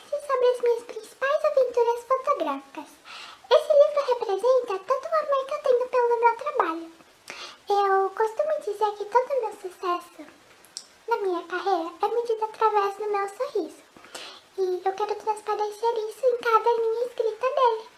quis saber as minhas principais aventuras fotográficas. Esse livro representa todo o amor que eu tenho pelo meu trabalho. Eu costumo dizer que todo o meu sucesso na minha carreira é medido através do meu sorriso. E eu quero transparecer isso em cada linha escrita dele.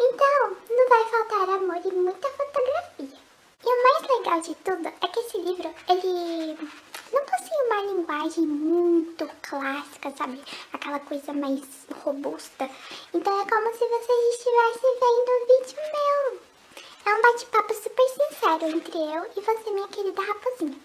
Então, não vai faltar amor e muita fotografia. E o mais legal de tudo é que esse livro, ele não possui uma linguagem muito clássica, sabe? Aquela coisa mais robusta. Então é como se você estivesse vendo um vídeo meu. É um bate-papo super sincero entre eu e você, minha querida raposinha.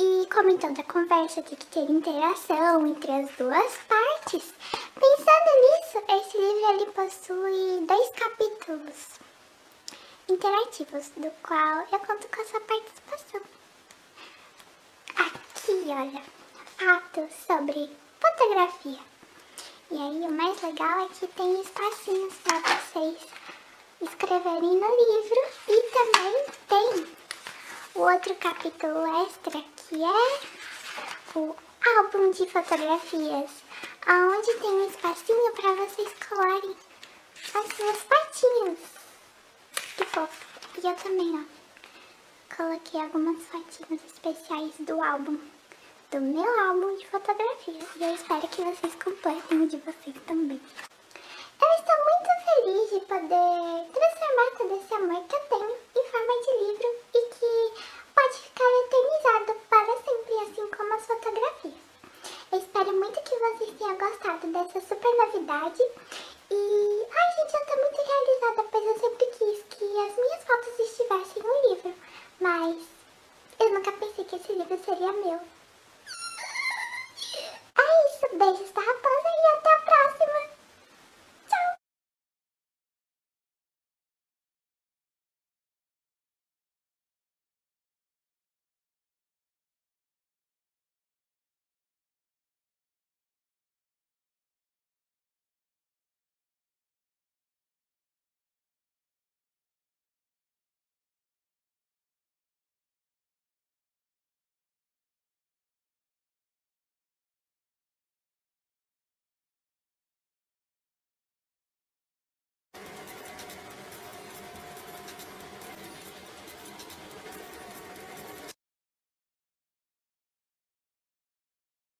E como em toda conversa tem que ter interação entre as duas partes, pensando nisso, esse livro ele possui dois capítulos interativos, do qual eu conto com a sua participação. Olha, fatos sobre fotografia. E aí, o mais legal é que tem espacinhos para vocês escreverem no livro e também tem o outro capítulo extra que é o álbum de fotografias, onde tem um espacinho para vocês colarem as suas patinhas. Que fofo. E eu também, ó, coloquei algumas fotinhas especiais do álbum, do meu álbum de fotografia. E eu espero que vocês completem o de vocês também. Eu estou muito feliz de poder transformar todo esse amor que eu tenho em forma de livro e que pode ficar eternizado para sempre, assim como as fotografias. Eu espero muito que vocês tenham gostado dessa super novidade e... Ai, gente, eu tô muito realizada, pois eu sempre quis que as minhas fotos estivessem no livro, mas eu nunca pensei que esse livro seria meu.